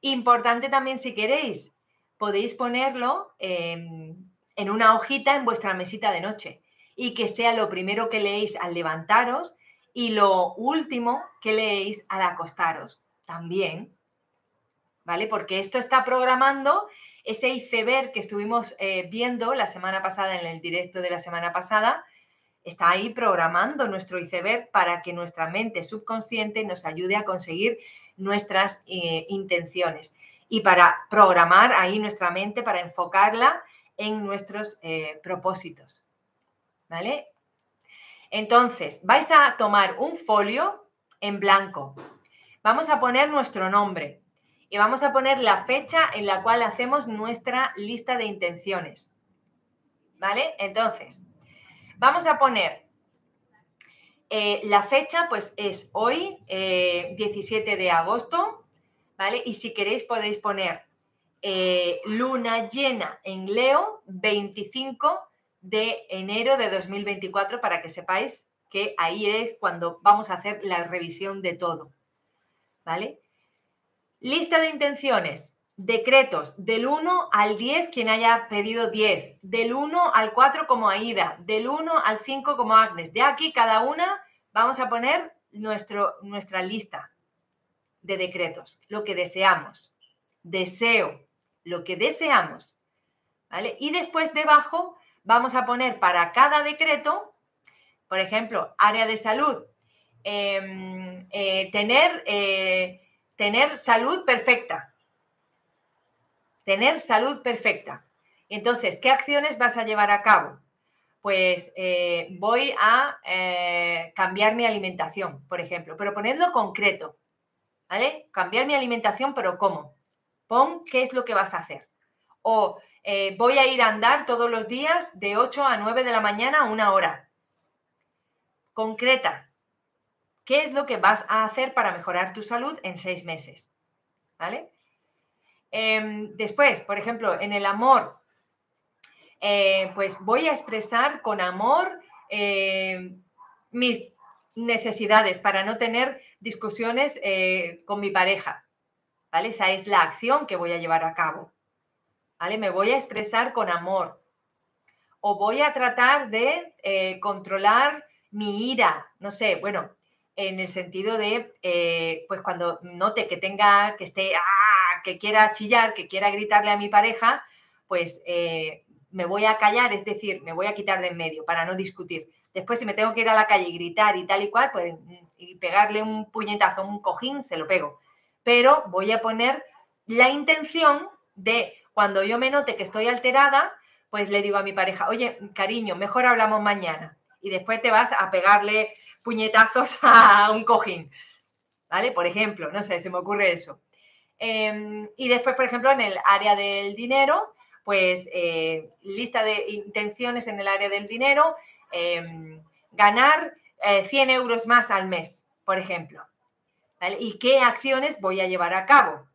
Importante también si queréis, podéis ponerlo en una hojita en vuestra mesita de noche y que sea lo primero que leéis al levantaros y lo último que leéis al acostaros también, ¿vale? Porque esto está programando ese iceberg que estuvimos eh, viendo la semana pasada, en el directo de la semana pasada, está ahí programando nuestro iceberg para que nuestra mente subconsciente nos ayude a conseguir nuestras eh, intenciones y para programar ahí nuestra mente, para enfocarla en nuestros eh, propósitos. ¿Vale? Entonces, vais a tomar un folio en blanco. Vamos a poner nuestro nombre y vamos a poner la fecha en la cual hacemos nuestra lista de intenciones. ¿Vale? Entonces, vamos a poner Eh, la fecha, pues es hoy, 17 eh, de agosto, ¿vale? Y si queréis podéis poner eh, luna llena en Leo, 25 de enero de 2024, para que sepáis que ahí es cuando vamos a hacer la revisión de todo, ¿vale? Lista de intenciones, decretos, del 1 al 10, quien haya pedido 10, del 1 al 4 como Aida, del 1 al 5 como Agnes. De aquí cada una vamos a poner nuestro, nuestra lista de decretos, lo que deseamos. Deseo, lo que deseamos. ¿Vale? Y después debajo vamos a poner para cada decreto, por ejemplo, área de salud, em, eh, tener... Eh, tener salud perfecta. Tener salud perfecta. Entonces, ¿qué acciones vas a llevar a cabo? Pues eh, voy a eh, cambiar mi alimentación, por ejemplo, pero poniendo concreto, ¿vale? Cambiar mi alimentación, pero ¿cómo? Pon qué es lo que vas a hacer. O eh, voy a ir a andar todos los días de 8 a 9 de la mañana a una hora. Concreta, ¿Qué es lo que vas a hacer para mejorar tu salud en seis meses? ¿Vale? Em, después, por ejemplo, en el amor, eh, pues voy a expresar con amor eh, mis necesidades para no tener discusiones eh, con mi pareja. ¿Vale? Esa es la acción que voy a llevar a cabo. ¿Vale? Me voy a expresar con amor. O voy a tratar de controlar mi ira. No sé, bueno, en el sentido de, eh, pues cuando note que tenga, que esté, ¡ah! que quiera chillar, que quiera gritarle a mi pareja, pues eh, me voy a callar, es decir, me voy a quitar de en medio para no discutir. Después, si me tengo que ir a la calle y gritar y tal y cual, pues y pegarle un puñetazo, un cojín, se lo pego. Pero voy a poner la intención de cuando yo me note que estoy alterada, pues le digo a mi pareja, oye, cariño, mejor hablamos mañana. Y después te vas a pegarle puñetazos [laughs] a un cojín, ¿vale? Por ejemplo, no sé, se me ocurre eso. Em, y después, por ejemplo, en el área del dinero, pues eh, lista de intenciones en el área del dinero, em, ganar 100 eh, euros más al mes, por ejemplo. ¿Y qué acciones voy a llevar a cabo?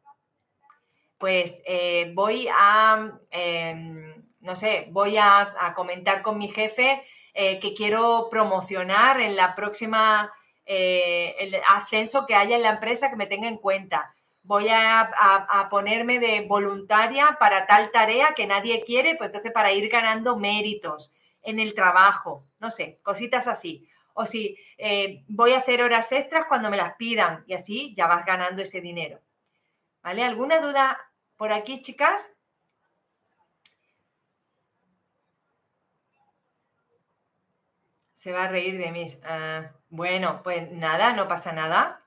Pues eh, voy a, em, no sé, voy a comentar con mi jefe eh, que quiero promocionar en la próxima, eh, el ascenso que haya en la empresa que me tenga en cuenta. Voy a, ponerme de voluntaria para tal tarea que nadie quiere, pues entonces para ir ganando méritos en el trabajo, no sé, cositas así. O si eh, voy a hacer horas extras cuando me las pidan y así ya vas ganando ese dinero. ¿Vale? ¿Alguna duda por aquí, chicas? Se va a reír de mí. Ah, bueno, pues nada, no pasa nada.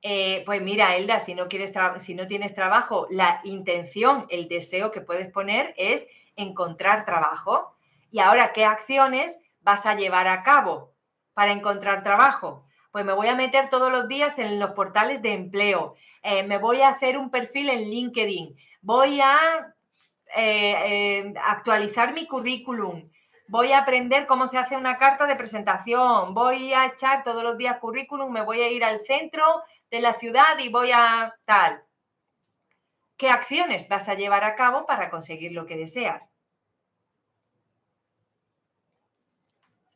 Eh, pues mira, Elda, si no, quieres si no tienes trabajo, la intención, el deseo que puedes poner es encontrar trabajo. Y ahora, ¿qué acciones vas a llevar a cabo para encontrar trabajo? Pues me voy a meter todos los días en los portales de empleo, eh, me voy a hacer un perfil en LinkedIn, voy a eh, actualizar mi currículum, voy a aprender cómo se hace una carta de presentación, voy a echar todos los días currículum, me voy a ir al centro de la ciudad y voy a tal. ¿Qué acciones vas a llevar a cabo para conseguir lo que deseas?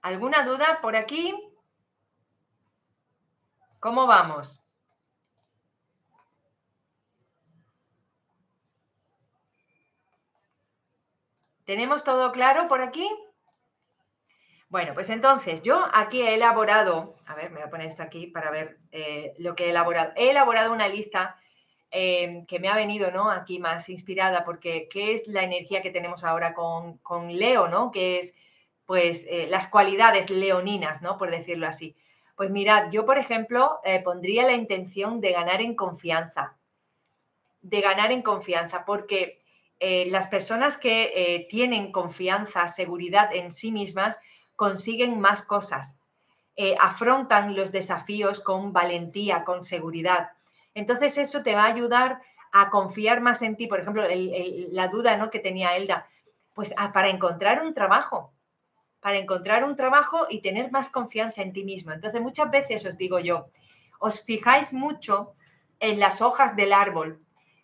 ¿Alguna duda por aquí? ¿Cómo vamos? ¿Tenemos todo claro por aquí? Bueno, pues entonces yo aquí he elaborado, a ver, me voy a poner esto aquí para ver eh, lo que he elaborado. He elaborado una lista em, que me ha venido, ¿no? Aquí más inspirada porque qué es la energía que tenemos ahora con, Leo, ¿no? Que es, pues, eh, las cualidades leoninas, ¿no? Por decirlo así. Pues mirad, yo, por ejemplo, eh, pondría la intención de ganar en confianza, de ganar en confianza, porque las personas que tienen confianza, seguridad en sí mismas, consiguen más cosas, eh, afrontan los desafíos con valentía, con seguridad. Entonces eso te va a ayudar a confiar más en ti. Por ejemplo, la duda ¿no? que tenía Elda, pues para encontrar un trabajo, para encontrar un trabajo y tener más confianza en ti mismo. Entonces muchas veces os digo yo, os fijáis mucho en las hojas del árbol,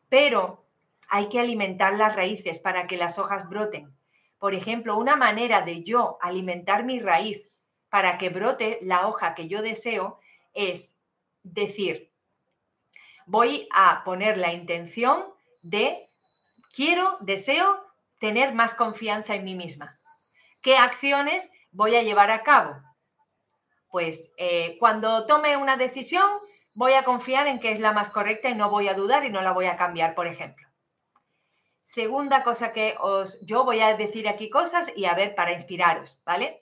pero hay que alimentar las raíces para que las hojas broten. Por ejemplo, una manera de yo alimentar mi raíz para que brote la hoja que yo deseo es decir, voy a poner la intención de quiero, deseo tener más confianza en mí misma. ¿Qué acciones voy a llevar a cabo? Pues eh, cuando tome una decisión, voy a confiar en que es la más correcta y no voy a dudar y no la voy a cambiar, por ejemplo. Segunda cosa que os, yo voy a decir aquí cosas y a ver para inspiraros, ¿vale?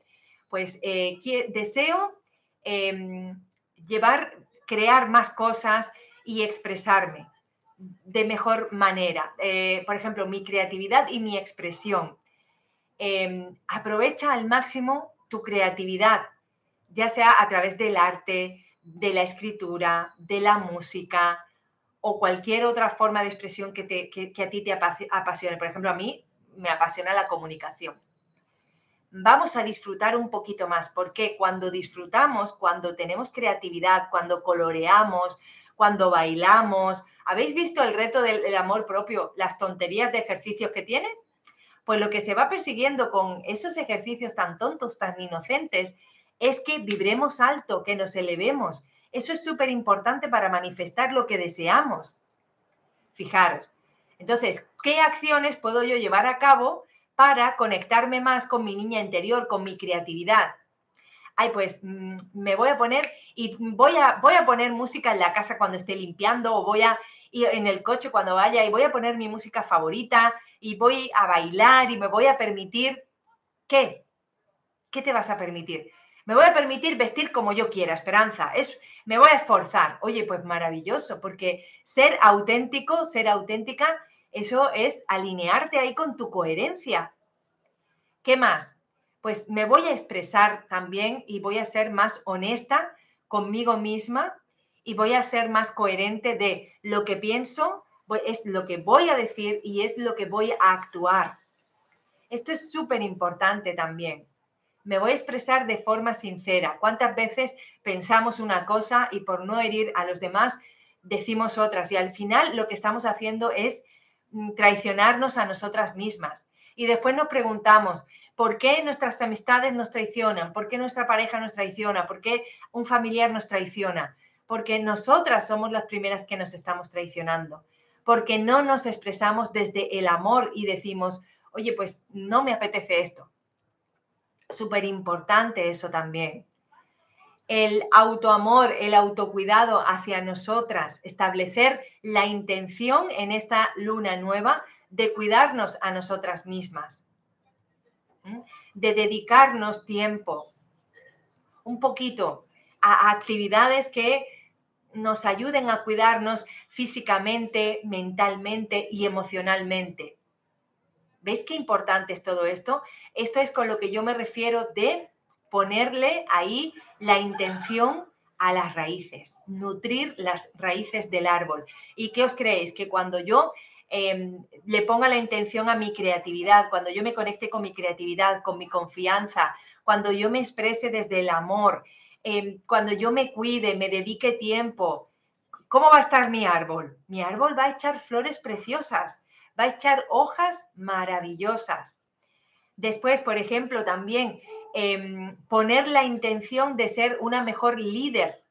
Pues eh, deseo em, llevar, crear más cosas y expresarme de mejor manera. Eh, por ejemplo, mi creatividad y mi expresión. Em, aprovecha al máximo tu creatividad, ya sea a través del arte, de la escritura, de la música, o cualquier otra forma de expresión que, te, a ti te apasione. Por ejemplo, a mí me apasiona la comunicación. Vamos a disfrutar un poquito más, porque cuando disfrutamos, cuando tenemos creatividad, cuando coloreamos, cuando bailamos, ¿habéis visto el reto del amor propio, las tonterías de ejercicios que tiene? Pues lo que se va persiguiendo con esos ejercicios tan tontos, tan inocentes, es que vibremos alto, que nos elevemos, eso es súper importante para manifestar lo que deseamos. Fijaros. Entonces, ¿qué acciones puedo yo llevar a cabo para conectarme más con mi niña interior, con mi creatividad? Ay, pues mm, me voy a poner y voy a, voy a poner música en la casa cuando esté limpiando o voy a ir en el coche cuando vaya y voy a poner mi música favorita y voy a bailar y me voy a permitir ¿qué? ¿Qué te vas a permitir? Me voy a permitir vestir como yo quiera, Esperanza. Es, me voy a esforzar. Oye, pues maravilloso, porque ser auténtico, ser auténtica, eso es alinearte ahí con tu coherencia. ¿Qué más? Pues me voy a expresar también y voy a ser más honesta conmigo misma y voy a ser más coherente de lo que pienso, es lo que voy a decir y es lo que voy a actuar. Esto es súper importante también me voy a expresar de forma sincera. ¿Cuántas veces pensamos una cosa y por no herir a los demás decimos otras? Y al final lo que estamos haciendo es mm, traicionarnos a nosotras mismas. Y después nos preguntamos, ¿por qué nuestras amistades nos traicionan? ¿Por qué nuestra pareja nos traiciona? ¿Por qué un familiar nos traiciona? Porque nosotras somos las primeras que nos estamos traicionando. Porque no nos expresamos desde el amor y decimos, oye, pues no me apetece esto Súper importante eso también. El autoamor, el autocuidado hacia nosotras, establecer la intención en esta luna nueva de cuidarnos a nosotras mismas, de dedicarnos tiempo, un poquito, a actividades que nos ayuden a cuidarnos físicamente, mentalmente y emocionalmente. ¿Veis qué importante es todo esto? Esto es con lo que yo me refiero de ponerle ahí la intención a las raíces, nutrir las raíces del árbol. ¿Y qué os creéis? Que cuando yo em, le ponga la intención a mi creatividad, cuando yo me conecte con mi creatividad, con mi confianza, cuando yo me exprese desde el amor, em, cuando yo me cuide, me dedique tiempo, ¿cómo va a estar mi árbol? Mi árbol va a echar flores preciosas va a echar hojas maravillosas. Después, por ejemplo, también em, poner la intención de ser una mejor líder,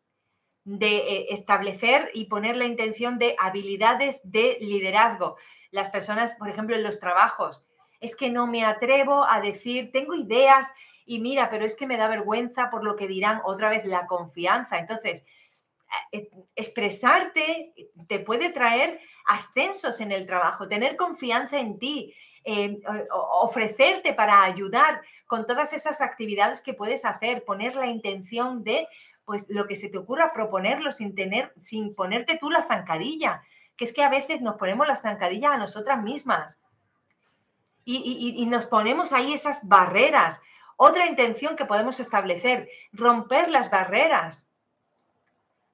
de eh, establecer y poner la intención de habilidades de liderazgo. Las personas, por ejemplo, en los trabajos, es que no me atrevo a decir, tengo ideas y mira, pero es que me da vergüenza por lo que dirán otra vez la confianza. Entonces, expresarte te puede traer ascensos en el trabajo, tener confianza en ti, eh, ofrecerte para ayudar con todas esas actividades que puedes hacer, poner la intención de pues lo que se te ocurra proponerlo sin tener, sin ponerte tú la zancadilla, que es que a veces nos ponemos la zancadilla a nosotras mismas y, y nos ponemos ahí esas barreras. Otra intención que podemos establecer, romper las barreras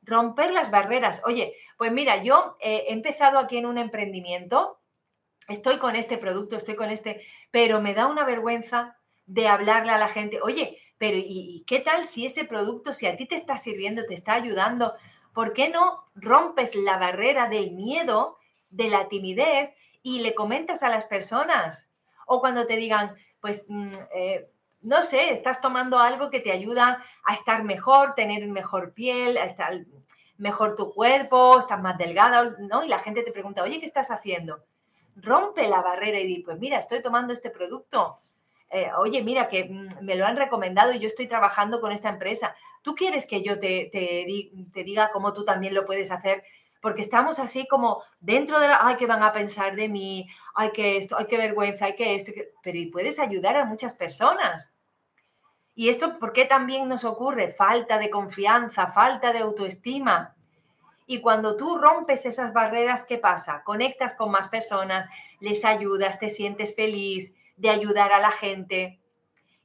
romper las barreras. Oye, pues mira, yo eh, he empezado aquí en un emprendimiento, estoy con este producto, estoy con este, pero me da una vergüenza de hablarle a la gente, oye, pero ¿y, qué tal si ese producto, si a ti te está sirviendo, te está ayudando, ¿por qué no rompes la barrera del miedo, de la timidez y le comentas a las personas? O cuando te digan, pues, mm, eh, no sé, estás tomando algo que te ayuda a estar mejor, tener mejor piel, a estar mejor tu cuerpo, estás más delgada, ¿no? Y la gente te pregunta, oye, ¿qué estás haciendo? Rompe la barrera y di, pues mira, estoy tomando este producto. Eh, oye, mira, que mm, me lo han recomendado y yo estoy trabajando con esta empresa. ¿Tú quieres que yo te, te, diga cómo tú también lo puedes hacer? Porque estamos así como dentro de la, ay, que van a pensar de mí, ay, que esto, ay, qué vergüenza, ay, que esto, pero y puedes ayudar a muchas personas. ¿Y esto por qué también nos ocurre? Falta de confianza, falta de autoestima. Y cuando tú rompes esas barreras, ¿qué pasa? Conectas con más personas, les ayudas, te sientes feliz de ayudar a la gente.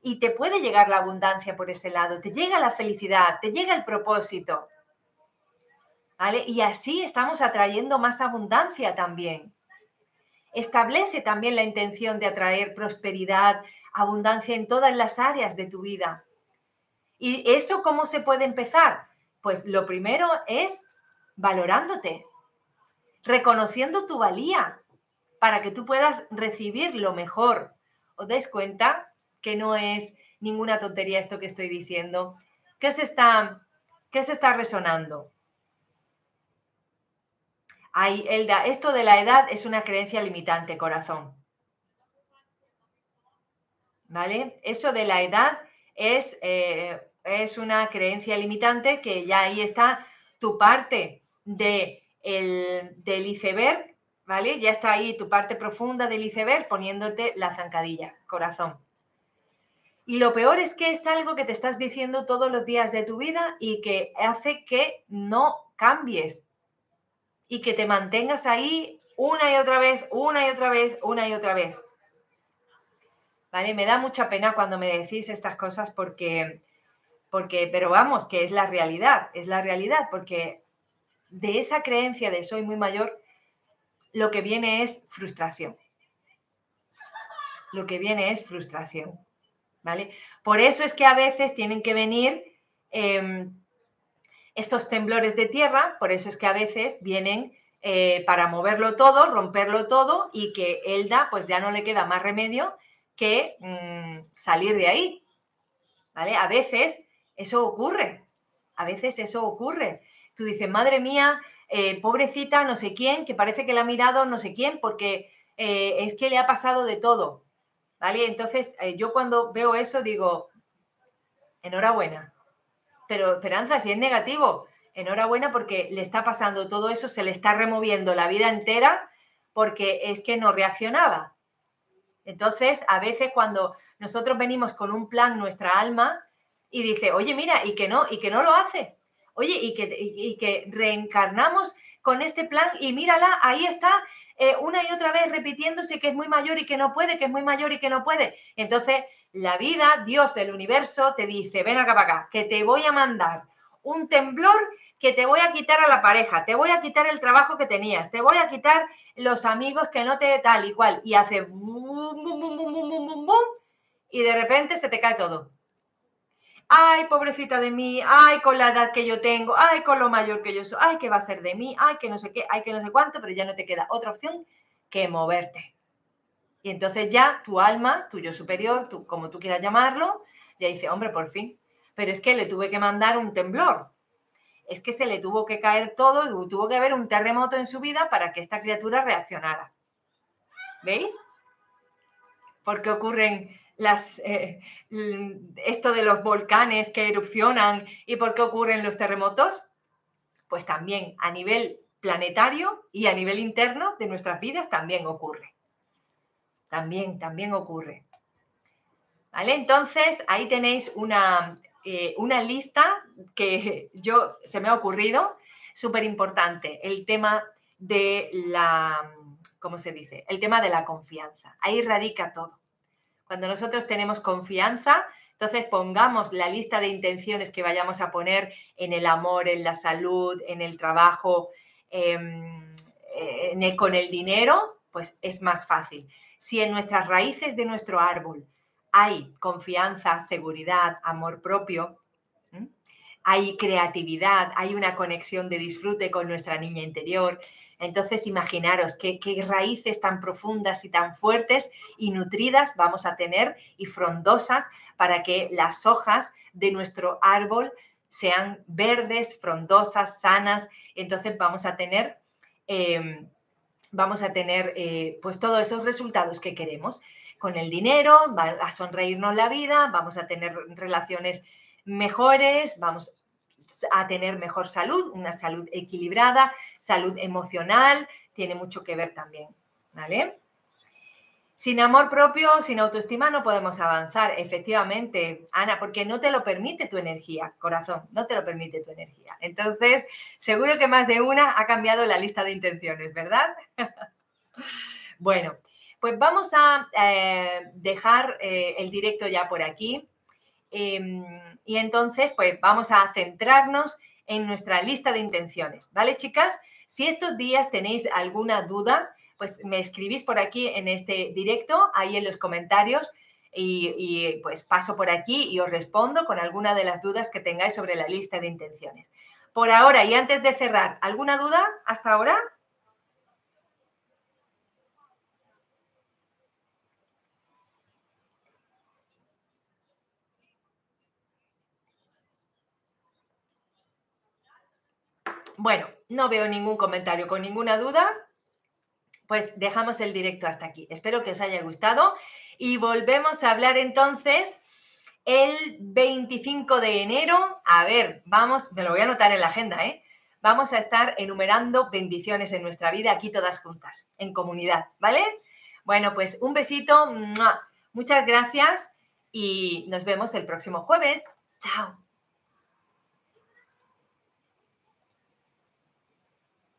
Y te puede llegar la abundancia por ese lado, te llega la felicidad, te llega el propósito. Y así estamos atrayendo más abundancia también. Establece también la intención de atraer prosperidad, abundancia en todas las áreas de tu vida. ¿Y eso cómo se puede empezar? Pues lo primero es valorándote, reconociendo tu valía para que tú puedas recibir lo mejor. ¿Os dais cuenta que no es ninguna tontería esto que estoy diciendo? ¿Qué se está, qué se está resonando? Ay, Elda, esto de la edad es una creencia limitante, corazón. ¿Vale? Eso de la edad es, eh, es una creencia limitante que ya ahí está tu parte de el, del iceberg, ¿vale? Ya está ahí tu parte profunda del iceberg poniéndote la zancadilla, corazón. Y lo peor es que es algo que te estás diciendo todos los días de tu vida y que hace que no cambies y que te mantengas ahí una y otra vez, una y otra vez, una y otra vez. ¿vale? Me da mucha pena cuando me decís estas cosas porque, porque, pero vamos, que es la realidad, es la realidad, porque de esa creencia de soy muy mayor, lo que viene es frustración. Lo que viene es frustración, ¿vale? Por eso es que a veces tienen que venir em, estos temblores de tierra, por eso es que a veces vienen eh, para moverlo todo, romperlo todo y que Elda pues ya no le queda más remedio que mm, salir de ahí. ¿Vale? A veces eso ocurre. A veces eso ocurre. Tú dices, madre mía, eh, pobrecita, no sé quién, que parece que la ha mirado no sé quién, porque eh, es que le ha pasado de todo. ¿Vale? Entonces, yo cuando veo eso digo, enhorabuena. Pero Esperanza, si es negativo, enhorabuena porque le está pasando todo eso, se le está removiendo la vida entera porque es que no reaccionaba. Entonces, a veces cuando nosotros venimos con un plan, nuestra alma, y dice, oye, mira, y que no, y que no lo hace. Oye, y que, y, que reencarnamos con este plan y mírala, ahí está, eh, una y otra vez repitiéndose que es muy mayor y que no puede, que es muy mayor y que no puede. Entonces, la vida, Dios, el universo, te dice, ven acá para acá, que te voy a mandar un temblor que te voy a quitar a la pareja, te voy a quitar el trabajo que tenías, te voy a quitar los amigos que no te tal y cual. Y hace bum, bum, bum, bum, bum, bum, bum, y de repente se te cae todo. Ay, pobrecita de mí, ay, con la edad que yo tengo, ay, con lo mayor que yo soy, ay, ¿qué va a ser de mí? Ay, que no sé qué, ay, que no sé cuánto, pero ya no te queda otra opción que moverte. Y entonces ya tu alma, tu yo superior, tú, como tú quieras llamarlo, ya dice, hombre, por fin. Pero es que le tuve que mandar un temblor es que se le tuvo que caer todo, tuvo que haber un terremoto en su vida para que esta criatura reaccionara. ¿Veis? Porque ocurren las, eh, esto de los volcanes que erupcionan y por qué ocurren los terremotos? Pues también a nivel planetario y a nivel interno de nuestras vidas también ocurre. También, también ocurre. ¿Vale? Entonces, ahí tenéis una, eh, una lista que [laughs] yo se me ha ocurrido, súper importante, el tema de la, ¿cómo se dice? El tema de la confianza. Ahí radica todo. Cuando nosotros tenemos confianza, entonces pongamos la lista de intenciones que vayamos a poner en el amor, en la salud, en el trabajo, em, con el dinero, pues es más fácil. Si en nuestras raíces de nuestro árbol hay confianza, seguridad, amor propio, hay creatividad, hay una conexión de disfrute con nuestra niña interior. Entonces, imaginaros qué, raíces tan profundas y tan fuertes y nutridas vamos a tener y frondosas para que las hojas de nuestro árbol sean verdes, frondosas, sanas. Entonces, vamos a tener, em, vamos a tener eh, pues todos esos resultados que queremos. Con el dinero, va a sonreírnos la vida, vamos a tener relaciones mejores, vamos a tener mejor salud, una salud equilibrada, salud emocional, tiene mucho que ver también, ¿vale? Sin amor propio, sin autoestima no podemos avanzar, efectivamente, Ana, porque no te lo permite tu energía, corazón, no te lo permite tu energía. Entonces, seguro que más de una ha cambiado la lista de intenciones, ¿verdad? [laughs] bueno, pues vamos a eh, dejar eh, el directo ya por aquí. Em, y entonces, pues vamos a centrarnos en nuestra lista de intenciones, ¿vale, chicas? Si estos días tenéis alguna duda, pues me escribís por aquí en este directo, ahí en los comentarios, y, pues paso por aquí y os respondo con alguna de las dudas que tengáis sobre la lista de intenciones. Por ahora y antes de cerrar, ¿alguna duda hasta ahora? Bueno, no veo ningún comentario con ninguna duda. Pues dejamos el directo hasta aquí. Espero que os haya gustado y volvemos a hablar entonces el 25 de enero. A ver, vamos, me lo voy a anotar en la agenda, ¿eh? Vamos a estar enumerando bendiciones en nuestra vida aquí todas juntas, en comunidad, ¿vale? Bueno, pues un besito, muchas gracias y nos vemos el próximo jueves. Chao.